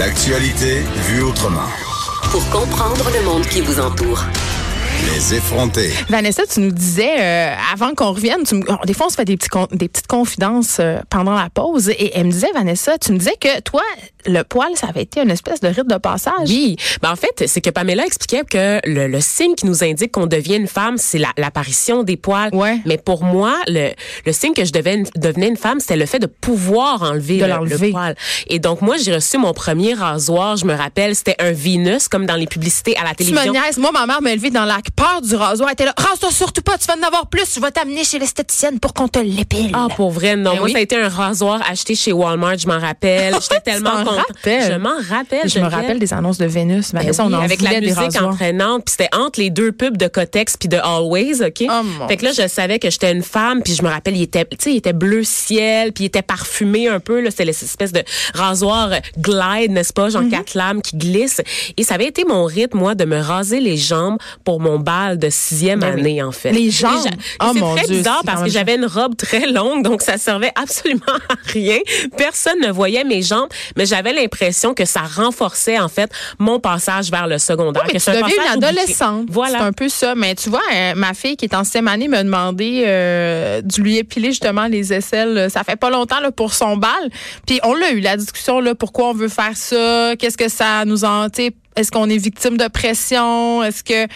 L'actualité vue autrement. Pour comprendre le monde qui vous entoure. Les effronter. Vanessa, tu nous disais, euh, avant qu'on revienne, tu me- oh, des fois on se fait des, petits con- des petites confidences euh, pendant la pause, et elle me disait, Vanessa, tu me disais que toi, le poil, ça avait été une espèce de rite de passage. Oui, ben en fait, c'est que Pamela expliquait que le, le signe qui nous indique qu'on devient une femme, c'est la- l'apparition des poils. Ouais. Mais pour moi, le, le signe que je devais, devenais une femme, c'était le fait de pouvoir enlever, De le, le poil. Et donc moi, j'ai reçu mon premier rasoir. Je me rappelle, c'était un Venus, comme dans les publicités à la Tu me télévision. niaises. Moi, ma mère m'a élevé dans la peur du rasoir. Était là, rase-toi surtout pas, tu vas en avoir plus, je vais t'amener chez l'esthéticienne pour qu'on te l'épile. Ah, pour vrai, non. Ben moi, oui. ça a été un rasoir acheté chez Walmart, je m'en rappelle. J'étais tellement t'en contente. Je m'en rappelle. je me rappelle des annonces de Vénus. Ben Vanessa, on oui, en avec la musique entraînante, puis c'était entre les deux pubs de Cotex puis de Always, OK? Oh, mon Fait que là je savais que j'étais une femme, puis je me rappelle il était tu sais, il était bleu ciel, puis il était parfumé un peu là, c'était l'espèce de rasoir glide, n'est-ce pas, genre quatre lames qui glissent et ça avait été mon rythme moi de me raser les jambes pour mon bal de sixième Ben oui. année en fait. Les jambes? Oh, c'est mon très Dieu, bizarre parce que j'avais une robe très longue donc ça servait absolument à rien. Personne ne voyait mes jambes, mais j'avais l'impression que ça renforçait en fait mon passage vers le secondaire. Mais que tu deviens une adolescente. Voilà. C'est un peu ça. Mais tu vois, euh, ma fille qui est en sixième année m'a demandé euh, de lui épiler justement les aisselles. Ça fait pas longtemps là, pour son bal. Puis on l'a eu, la discussion, là, pourquoi on veut faire ça, qu'est-ce que ça nous en... Est-ce qu'on est victime de pression? Est-ce que... euh,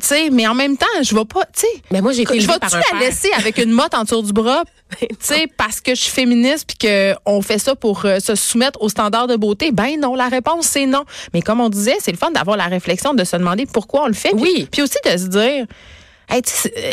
tu sais, mais en même temps, je vais pas... Tu sais, Mais moi, j'ai été je vais-tu la père. laisser avec une motte en dessous du bras? tu sais, parce que je suis féministe puis que on fait ça pour euh, se soumettre aux standards de beauté? Ben non, la réponse c'est non. Mais comme on disait, c'est le fun d'avoir la réflexion de se demander pourquoi on le fait. Oui. Puis aussi de se dire. Hey,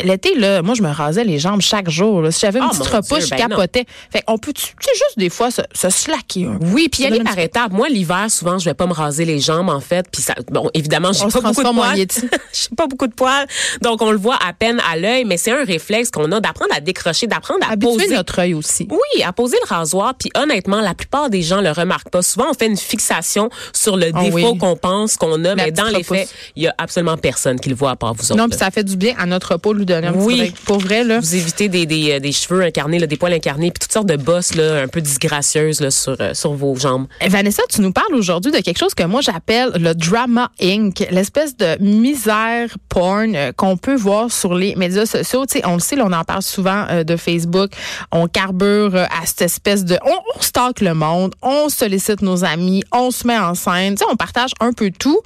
l'été, là, moi, je me rasais les jambes chaque jour. là. Si j'avais une Ah, petite repousse, je ben capotais. Fait on peut, tu sais, juste des fois se, se slacker un peu. Oui, puis aller par étapes. Moi, l'hiver, souvent, je vais pas me raser les jambes, en fait. Puis ça, bon, évidemment, j'ai pas beaucoup de poils. J'ai pas beaucoup de poils, donc on le voit à peine à l'œil. Mais c'est un réflexe qu'on a d'apprendre à décrocher, d'apprendre à Habituer poser. notre œil aussi. Oui, à poser le rasoir. Puis honnêtement, la plupart des gens le remarquent pas. Souvent, on fait une fixation sur le Ah défaut oui. qu'on pense qu'on a, mais dans les repousse. faits, il y a absolument personne qui le voit à part vous autres. Non, puis ça fait du bien à notre peau lui donner un petit Oui. break. Pour vrai, là. vous évitez des, des, euh, des cheveux incarnés, là, des poils incarnés, puis toutes sortes de bosses là, un peu disgracieuses là, sur, euh, sur vos jambes. Vanessa, tu nous parles aujourd'hui de quelque chose que moi j'appelle le drama inc, l'espèce de misère porn euh, qu'on peut voir sur les médias sociaux. Tu sais, on le sait, là, on en parle souvent euh, de Facebook. On carbure à cette espèce de, on, on stocke le monde, on sollicite nos amis, on se met en scène. Tu sais, on partage un peu tout.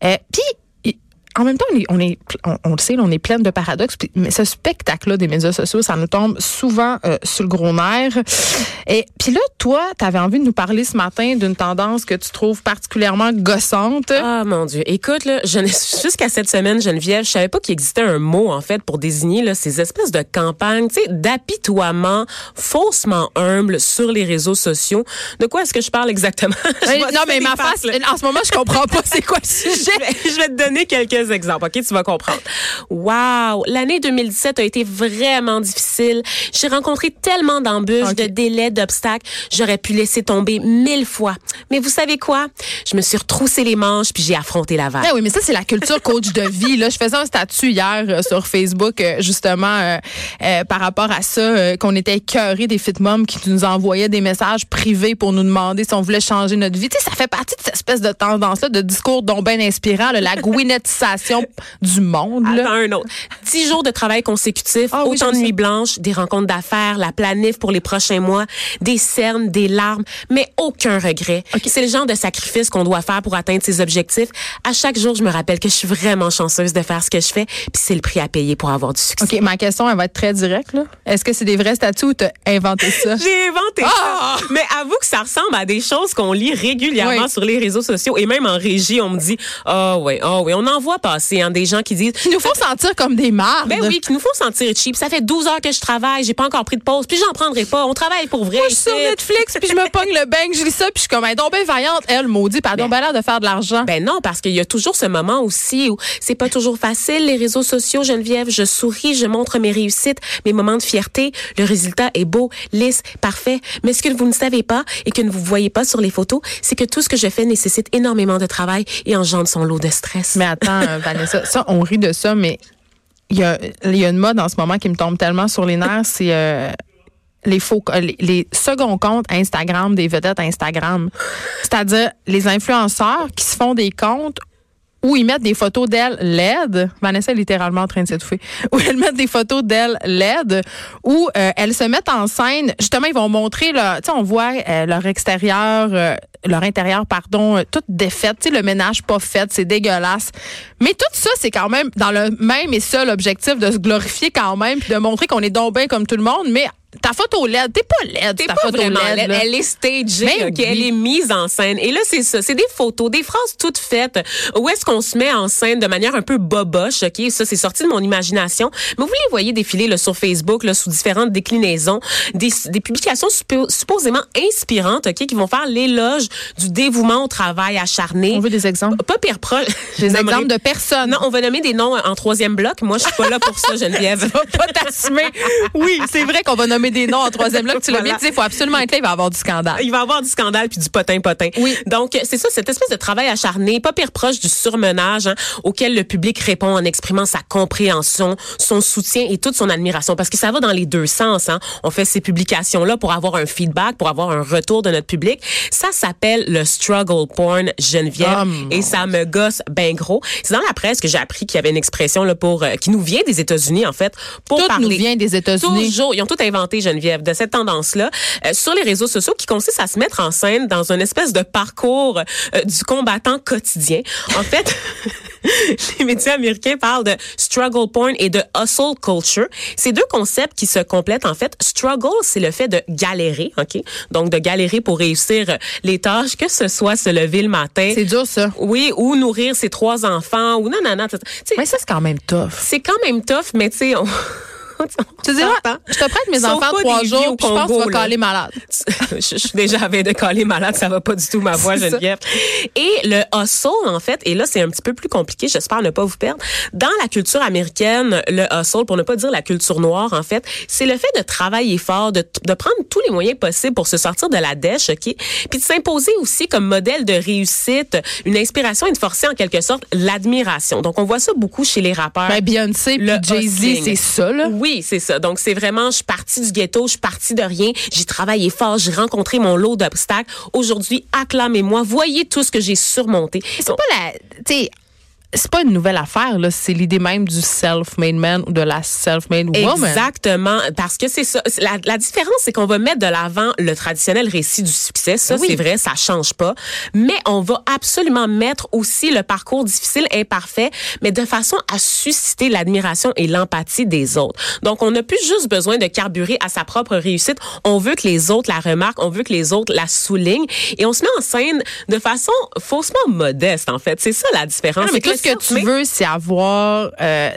Puis en même temps, on est, on, est, on, on le sait, on est plein de paradoxes. puis- Mais ce spectacle-là des médias sociaux, ça nous tombe souvent euh, sur le gros nerf. Et puis là, toi, tu avais envie de nous parler ce matin d'une tendance que tu trouves particulièrement gossante. Ah mon Dieu. Écoute, là, je n'ai- jusqu'à cette semaine, Geneviève, je savais pas qu'il existait un mot, en fait, pour désigner là, ces espèces de campagnes, tu sais, d'apitoiement faussement humble sur les réseaux sociaux. De quoi est-ce que je parle exactement? Je vois non, mais ma face, en ce moment, je comprends pas c'est quoi le sujet. Je vais, je vais te donner quelques exemples, OK? Tu vas comprendre. Wow! L'année 2017 a été vraiment difficile. J'ai rencontré tellement d'embûches, de délais, d'obstacles. J'aurais pu laisser tomber mille fois. Mais vous savez quoi? Je me suis retroussé les manches puis j'ai affronté la vague. Ah oui, mais ça, c'est la culture coach de vie. Là. Je faisais un statut hier euh, sur Facebook, euh, justement, euh, par rapport à ça, qu'on était écœurés des fit moms qui nous envoyaient des messages privés pour nous demander si on voulait changer notre vie. Tu sais, ça fait partie de cette espèce de tendance-là, de discours dont bien inspirant, là, la du monde. Là. Attends un autre. Dix jours de travail consécutifs, Ah oui, autant de j'aime ça. nuits blanches, des rencontres d'affaires, la planif pour les prochains mois, des cernes, des larmes, mais aucun regret. C'est le genre de sacrifice qu'on doit faire pour atteindre ses objectifs. À chaque jour, je me rappelle que je suis vraiment chanceuse de faire ce que je fais, puis c'est le prix à payer pour avoir du succès. OK, ma question, elle va être très directe. Est-ce que c'est des vrais statuts ou t'as inventé ça? J'ai inventé Ah! ça. Mais avoue que ça ressemble à des choses qu'on lit régulièrement Oui. sur les réseaux sociaux et même en régie, on me dit ah ouais, ah ouais, on en voit passer hein, des gens qui disent Il nous faut sentir comme des mardes. Ben oui, qui nous font sentir cheap. Ça fait 12 heures que je travaille, j'ai pas encore pris de pause, puis j'en prendrai pas. On travaille pour vrai. Moi, je suis sur. Netflix, puis je me pogne le bang, je lis ça, puis je suis comme, est donc bien vaillante, elle, maudit, pardon, ben, l'air de faire de l'argent. Ben non, parce qu'il y a toujours ce moment aussi où c'est pas toujours facile, les réseaux sociaux, Geneviève. Je souris, je montre mes réussites, mes moments de fierté. Le résultat est beau, lisse, parfait. Mais ce que vous ne savez pas et que vous ne voyez pas sur les photos, c'est que tout ce que je fais nécessite énormément de travail et engendre son lot de stress. Mais attends, Vanessa, ça, on rit de ça, mais il y a, une mode en ce moment qui me tombe tellement sur les nerfs, c'est euh, les faux les, les seconds comptes Instagram des vedettes Instagram. C'est-à-dire les influenceurs qui se font des comptes où ils mettent des photos d'elle LED. Vanessa est littéralement en train de s'étouffer. Où elles mettent des photos d'elle LED, où euh, elles se mettent en scène. Justement, ils vont montrer, tu sais, on voit euh, leur extérieur, euh, leur intérieur, pardon, euh, toute défaite. Tu sais, le ménage pas fait, c'est dégueulasse. Mais tout ça, c'est quand même dans le même et seul objectif de se glorifier quand même, puis de montrer qu'on est donc comme tout le monde, mais ta photo LED, t'es pas LED, T'es pas photo vraiment LED. Elle est stagée, Mais oui. Elle est mise en scène. Et là, c'est ça. C'est des photos, des phrases toutes faites. Où est-ce qu'on se met en scène de manière un peu boboche, ok? Ça, c'est sorti de mon imagination. Mais vous les voyez défiler là, sur Facebook, là, sous différentes déclinaisons, des, des publications suppo- supposément inspirantes, ok? Qui vont faire l'éloge du dévouement au travail acharné. On veut des exemples. Pas pire proche. Des exemples de personnes. Non, on va nommer des noms en troisième bloc. Moi, je suis pas là pour ça, Geneviève. va pas t'assumer. Oui, c'est vrai qu'on va nommer des noms en troisième bloc. Tu l'as Voilà. bien dit, il faut absolument être là, il va y avoir du scandale. Il va y avoir du scandale puis du potin-potin. Oui. Donc, c'est ça, cette espèce de travail acharné, pas pire proche du surmenage hein, auquel le public répond en exprimant sa compréhension, son soutien et toute son admiration. Parce que ça va dans les deux sens. Hein. On fait ces publications-là pour avoir un feedback, pour avoir un retour de notre public. Ça s'appelle le struggle porn Geneviève. Oh, mon et ça me gosse ben gros. C'est dans la presse que j'ai appris qu'il y avait une expression là pour euh, qui nous vient des États-Unis en fait pour Tout parler nous vient des États-Unis. Toujours, ils ont tout inventé, Geneviève, de cette tendance-là euh, sur les réseaux sociaux qui consiste à se mettre en scène dans une espèce de parcours euh, du combattant quotidien. En fait, les médias américains parlent de struggle porn et de hustle culture. C'est deux concepts qui se complètent en fait. Struggle, c'est le fait de galérer, ok, donc de galérer pour réussir euh, les tâches, que ce soit se lever le matin. C'est dur, ça. Oui, ou nourrir ses trois enfants, ou non, non, non. Mais ça, c'est quand même tough. c'est quand même tough, mais tu sais, on... Tu dis, je te prête mes Sauf enfants trois jours, puis je pense que tu vas là. caler malade. je, suis déjà avec de coller malade, ça va pas du tout ma voix. Geneviève. Et le hustle, en fait, et là, c'est un petit peu plus compliqué, j'espère ne pas vous perdre. Dans la culture américaine, le hustle, pour ne pas dire la culture noire, en fait, c'est le fait de travailler fort, de, de prendre tous les moyens possibles pour se sortir de la dèche, OK? Puis de s'imposer aussi comme modèle de réussite, une inspiration et de forcer en quelque sorte l'admiration. Donc, on voit ça beaucoup chez les rappeurs. Ben, Beyoncé Le Jay-Z, c'est ça, là. Oui, c'est ça. Donc, c'est vraiment, je suis partie du ghetto, je suis partie de rien. J'ai travaillé fort, j'ai rencontré mon lot d'obstacles. Aujourd'hui, acclamez-moi. Voyez tout ce que j'ai surmonté. C'est pas la. C'est pas une nouvelle affaire, là. C'est l'idée même du self-made man ou de la self-made woman. Exactement, parce que c'est ça. La, la différence, c'est qu'on va mettre de l'avant le traditionnel récit du succès. Ça, Oui. c'est vrai, ça change pas. Mais on va absolument mettre aussi le parcours difficile, imparfait, mais de façon à susciter l'admiration et l'empathie des autres. Donc, on n'a plus juste besoin de carburer à sa propre réussite. On veut que les autres la remarquent, on veut que les autres la soulignent, et on se met en scène de façon faussement modeste. En fait, c'est ça la différence. Non, ce que tu veux, c'est avoir euh,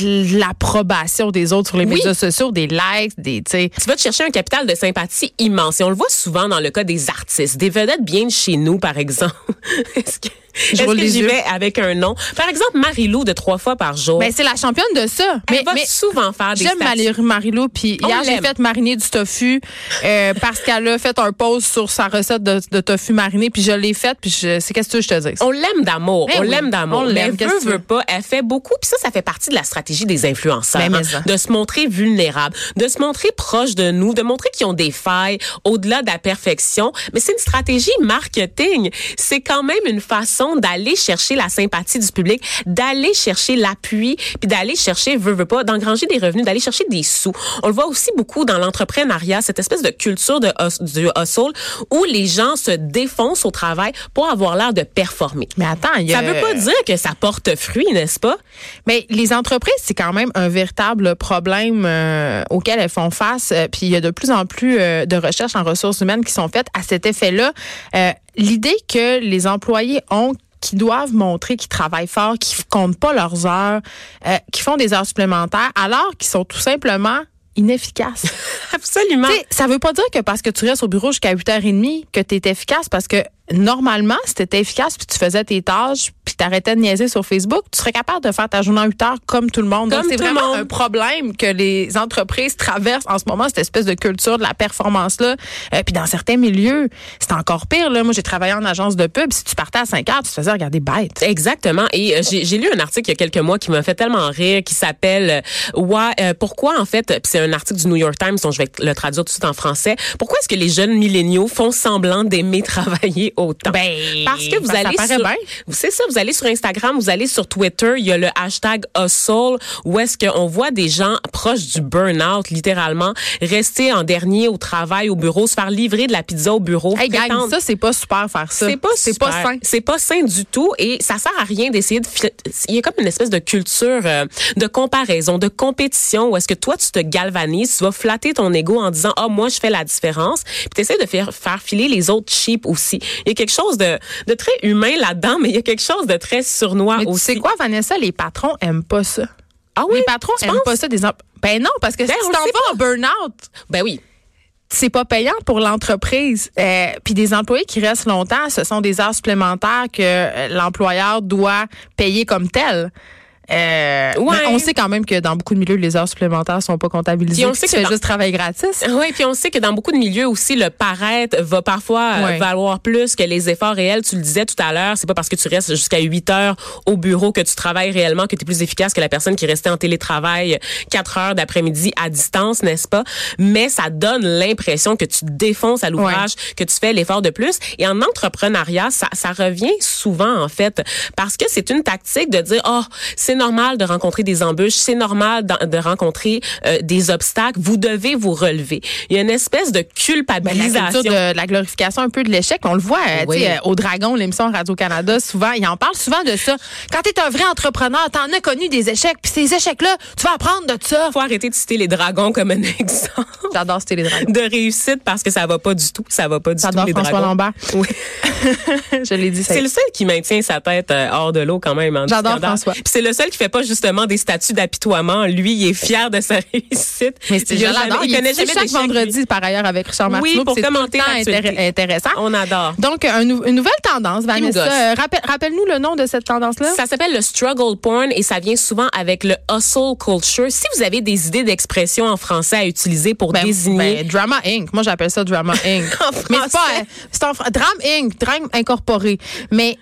l'approbation des autres sur les Oui. médias sociaux, des likes, des, tu sais. tu vas te chercher un capital de sympathie immense. Et on le voit souvent dans le cas des artistes, des vedettes bien de chez nous, par exemple. Est-ce que, est-ce que j'y vais avec un nom? Par exemple, Marie-Lou de trois fois par jour. Ben, c'est la championne de ça. Elle mais, va mais souvent faire des J'aime Marie-Lou, puis hier, j'ai fait mariner du tofu euh, parce qu'elle a fait un post sur sa recette de, de tofu mariné, puis je l'ai faite, puis c'est qu'est-ce que je te dis? On l'aime d'amour. Ben on oui, l'aime d'amour. on l'aime. Qu'est-ce que tu veux? veut pas, elle fait beaucoup. Puis ça, ça fait partie de la stratégie des influenceurs. Ben, hein, de se montrer vulnérable, de se montrer proche de nous, de montrer qu'ils ont des failles au-delà de la perfection. Mais c'est une stratégie marketing. C'est quand même une façon d'aller chercher la sympathie du public, d'aller chercher l'appui, puis d'aller chercher, veut, veut pas, d'engranger des revenus, d'aller chercher des sous. On le voit aussi beaucoup dans l'entrepreneuriat, cette espèce de culture de du hustle où les gens se défoncent au travail pour avoir l'air de performer. Mais attends, il y a... Ça veut pas dire que ça porte fruit, n'est-ce pas? Mais les entreprises, c'est quand même un véritable problème euh, auquel elles font face. Euh, Puis il y a de plus en plus euh, de recherches en ressources humaines qui sont faites à cet effet-là. L'idée que les employés ont qui doivent montrer qu'ils travaillent fort, qu'ils comptent pas leurs heures, euh, qu'ils font des heures supplémentaires, alors qu'ils sont tout simplement inefficaces. Absolument. Ça veut pas dire que parce que tu restes au bureau jusqu'à 8h30 que tu es efficace parce que normalement, si tu étais efficace puis tu faisais tes tâches puis tu arrêtais de niaiser sur Facebook, tu serais capable de faire ta journée en 8 heures comme tout le monde. Comme Donc, c'est vraiment monde. un problème que les entreprises traversent en ce moment, cette espèce de culture de la performance-là. Euh, puis dans certains milieux, c'est encore pire. Là. Moi, j'ai travaillé en agence de pub. Si tu partais à 5 heures, tu te faisais regarder bête. Exactement. Et euh, j'ai lu un article il y a quelques mois qui m'a fait tellement rire, qui s'appelle euh, Ouais, euh, pourquoi en fait, c'est un article du New York Times dont je vais le traduire tout de suite en français. Pourquoi est-ce que les jeunes milléniaux font semblant d'aimer travailler autant? Ben, Parce que vous ben, allez sur, c'est ça, vous allez sur Instagram, vous allez sur Twitter, il y a le hashtag hustle où est-ce qu'on voit des gens proches du burn-out, littéralement, rester en dernier au travail, au bureau, se faire livrer de la pizza au bureau. Hey, gang, ça, c'est pas super faire ça. c'est pas C'est pas sain. C'est pas sain du tout et ça sert à rien d'essayer de il y a comme une espèce de culture euh, de comparaison, de compétition où est-ce que toi tu te galvanises, tu vas flatter ton ego en disant "Ah moi je fais la différence." Puis tu essaies de faire faire filer les autres cheap aussi. Il y a quelque chose de de très humain là-dedans, mais il y a quelque chose de très Mais tu aussi. sais quoi, Vanessa, les patrons aiment pas ça. Ah oui, les patrons aiment penses? pas ça des Ben non, parce que Ben, si tu t'en vas en burn-out, Ben oui. c'est pas payant pour l'entreprise. Euh, Puis des employés qui restent longtemps, ce sont des heures supplémentaires que euh, l'employeur doit payer comme tel. Euh, Ouais. mais On sait quand même que dans beaucoup de milieux, les heures supplémentaires sont pas comptabilisées. Puis on sait que fais dans- juste travail gratis. Oui, puis on sait que dans beaucoup de milieux aussi, le paraître va parfois euh, Ouais. valoir plus que les efforts réels. Tu le disais tout à l'heure, c'est pas parce que tu restes jusqu'à 8 heures au bureau que tu travailles réellement que tu es plus efficace que la personne qui restait en télétravail 4 heures d'après-midi à distance, n'est-ce pas? Mais ça donne l'impression que tu défonces à l'ouvrage, que tu fais l'effort de plus. Et en entrepreneuriat, ça, ça revient souvent, en fait, parce que c'est une tactique de dire, oh, c'est normal de rencontrer des embûches, c'est normal de, de rencontrer euh, des obstacles, vous devez vous relever. Il y a une espèce de Ben, la culpabilisation. de, de la glorification un peu de l'échec, on le voit euh, Oui. tu euh, au Dragon, l'émission Radio-Canada, souvent, ils en parlent souvent de ça. Quand tu es un vrai entrepreneur, t'en as connu des échecs, puis ces échecs-là, tu vas apprendre de ça. faut arrêter de citer les dragons comme un exemple J'adore citer les dragons. de réussite parce que ça va pas du tout. Ça va pas du tout, J'adore les François dragons. Lambert. Oui. Je l'ai dit, C'est le seul qui maintient sa tête euh, hors de l'eau quand même. en J'adore. François. Puis c'est le seul qui fait pas justement des statuts d'apitoiement. Lui, il est fier de sa réussite. Mais c'est il, jamais- l'adore. il Il connaît jamais chaque vendredi, par ailleurs, avec Richard Martineau. Oui, pour commenter intér- intéressant. On adore. Donc, un nou- une nouvelle tendance, Vanessa. Euh, rappelle- Rappelle-nous le nom de cette tendance-là. Ça s'appelle le struggle porn et ça vient souvent avec le hustle culture. Si vous avez des idées d'expression en français à utiliser pour Ben, désigner ben, Drama Inc. Moi, j'appelle ça Drama Inc. En Mais c'est pas, français. c'est en Drame Inc. Drame incorporé. Mais,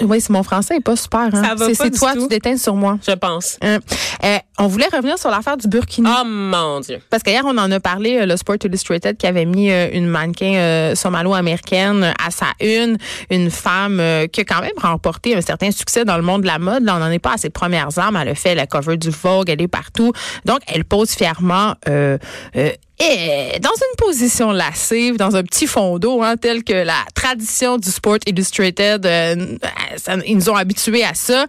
oui, c'est mon français est pas super. Hein? Ça va C'est pas c'est du toi, tout. tu déteins sur moi. je pense. Hein. Euh, on voulait revenir sur l'affaire du Burkini. Oh mon Dieu. Parce qu'hier, on en a parlé, euh, le Sport Illustrated qui avait mis euh, une mannequin euh, somalo-américaine à sa une, une femme qui a quand même remporté un certain succès dans le monde de la mode. Là, on n'en est pas à ses premières armes. Elle a fait la cover du Vogue, elle est partout. Donc, elle pose fièrement euh, euh, et dans une position lascive, dans un petit fond d'eau, hein, tel que la tradition du Sport Illustrated, euh, ça- ils nous ont habitués à ça.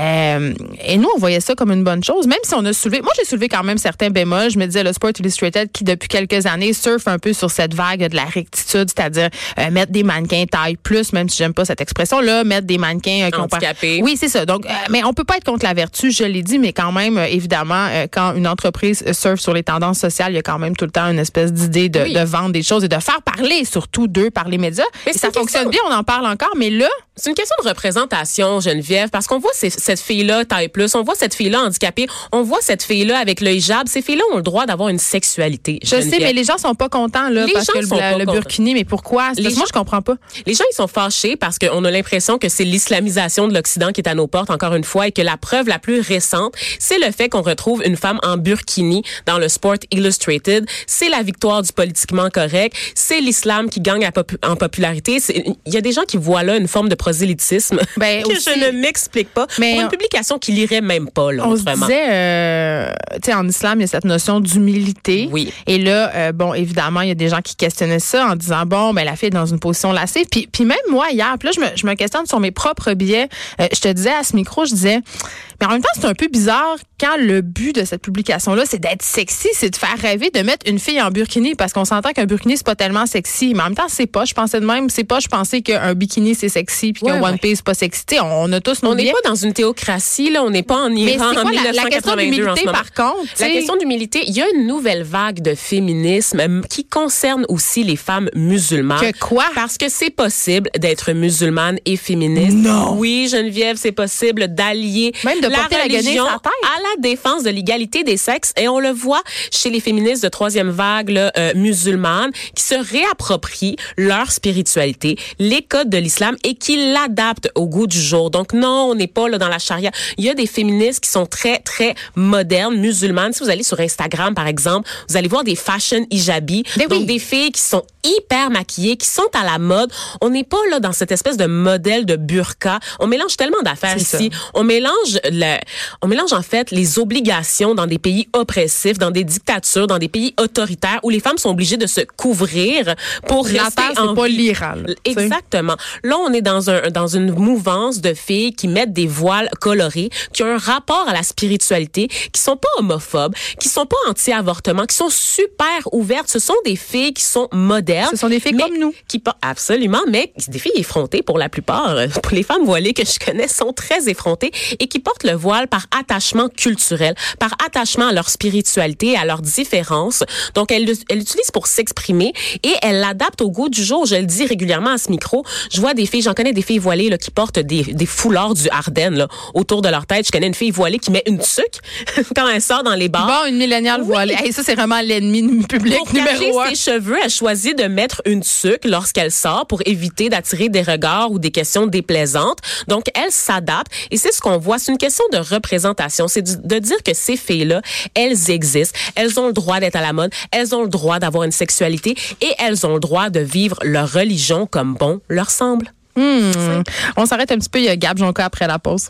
Euh, et nous, on voyait ça comme une bonne chose, même si on a soulevé. Moi, j'ai soulevé quand même certains bémols. Je me disais, le Sport Illustrated, qui depuis quelques années surfe un peu sur cette vague de la rectitude, c'est-à-dire euh, mettre des mannequins taille plus, même si j'aime pas cette expression-là, mettre des mannequins euh, Handicapés. Oui, c'est ça. Donc, euh, mais on peut pas être contre la vertu, je l'ai dit, mais quand même, euh, évidemment, euh, quand une entreprise surfe sur les tendances sociales, il y a quand même tout le temps une espèce d'idée de, Oui. de vendre des choses et de faire parler surtout d'eux par les médias. Mais et ça fonctionne bien, on en parle encore, mais là, C'est une question de représentation, Geneviève, parce qu'on voit ces- cette fille-là taille plus, on voit cette fille-là handicapée, on voit cette fille-là avec le hijab. Ces filles-là ont le droit d'avoir une sexualité. je sais, mais les gens sont pas contents là Les parce gens que le, sont la- pas le burkini, mais pourquoi? Les moi je comprends pas. Les gens, ils sont fâchés parce qu'on a l'impression que c'est l'islamisation de l'Occident qui est à nos portes, encore une fois, et que la preuve la plus récente, c'est le fait qu'on retrouve une femme en burkini dans le Sport Illustrated. C'est la victoire du politiquement correct. C'est l'islam qui gagne en popularité. Il y a des gens qui voient là une forme de prosélytisme Ben, que aussi- je ne m'explique pas. Mais pour une on- publication qui lirait même pas, là, On se autrement. disait, euh, tu sais, en islam, il y a cette notion d'humilité. Oui. Et là, euh, bon, évidemment, il y a des gens qui questionnaient ça en disant, bon, ben la fille est dans une position lascive. Puis, puis même moi, hier, puis là, je me, je me questionne sur mes propres biais. Euh, je te disais à ce micro, je disais, mais en même temps, c'est un peu bizarre quand le but de cette publication-là, c'est d'être sexy, c'est de faire rêver, de mettre une fille en burkini, parce qu'on s'entend qu'un burkini, c'est pas tellement sexy. Mais en même temps, c'est pas. Je pensais de même, c'est pas. Je pensais qu'un bikini, c'est sexy, puis qu'un Ouais, One ouais. Piece, c'est pas sexy. On, a tous nos On n'est pas dans une théocratie, là. On n'est pas en Iran c'est en quoi la, la question 1982 en d'humilité, par contre? La question d'humilité, il y a une nouvelle vague de féminisme qui concerne aussi les femmes musulmanes. Que quoi? Parce que c'est possible d'être musulmane et féministe. Non. Oui, Geneviève, c'est possible d'allier Même de porter la guenille religion sur la tête. à la défense de l'égalité des sexes et on le voit chez les féministes de troisième vague là, euh, musulmanes qui se réapproprient leur spiritualité, les codes de l'islam et qui l'adaptent au goût du jour. Donc non, on n'est pas là dans la charia. Il y a des féministes qui sont très très modernes, musulmanes. Si vous allez sur Instagram par exemple, vous allez voir des fashion hijabi, Mais donc oui. des filles qui sont hyper maquillées, qui sont à la mode. On n'est pas là dans cette espèce de modèle de burqa. On mélange tellement d'affaires ici. On mélange on mélange en fait les obligations dans des pays oppressifs, dans des dictatures, dans des pays autoritaires où les femmes sont obligées de se couvrir pour La rester terre, en pas sais. Exactement. Là, on est dans un dans une mouvance de filles qui mettent des voiles colorés, qui ont un rapport à la spiritualité, qui sont pas homophobes, qui sont pas anti-avortement, qui sont super ouvertes. Ce sont des filles qui sont modernes. Ce sont des filles comme nous. Qui absolument, mais des filles effrontées pour la plupart. Pour les femmes voilées que je connais, sont très effrontées et qui portent le voile par attachement culturel, par attachement à leur spiritualité, à leurs différences. Donc, elles l'utilisent pour s'exprimer et elles l'adaptent au goût du jour. Je le dis régulièrement à ce micro. Je vois des filles, j'en connais des filles voilées là, qui portent des, des foulards du Ardennes là, autour de leur tête. Je connais une fille voilée qui met une tuque quand elle sort dans les bars. Bon, une milléniale voilée. Hey, ça, c'est vraiment l'ennemi public Pour cacher numéro un. ses cheveux, elle choisit de mettre une tuque lorsqu'elle sort pour éviter d'attirer des regards ou des questions déplaisantes. Donc, elle s'adapte et c'est ce qu'on voit. C'est une question de représentation. C'est de dire que ces filles-là, elles existent. Elles ont le droit d'être à la mode. Elles ont le droit d'avoir une sexualité et elles ont le droit de vivre leur religion comme bon leur semble. Hmm. On s'arrête un petit peu. Il y a Gab Jonca après la pause.